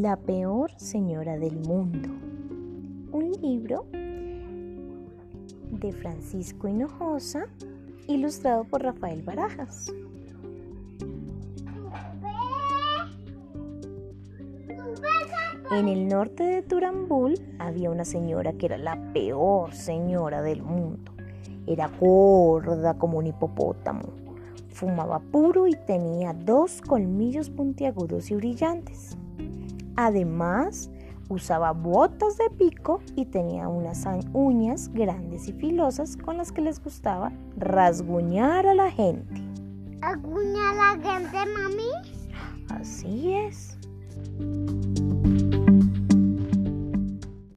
La peor señora del mundo. Un libro de Francisco Hinojosa, ilustrado por Rafael Barajas. En el norte de Turambul había una señora que era la peor señora del mundo. Era gorda como un hipopótamo, fumaba puro y tenía dos colmillos puntiagudos y brillantes. Además, usaba botas de pico y tenía unas uñas grandes y filosas con las que les gustaba rasguñar a la gente. ¿Rasguñar a la gente, mami? Así es.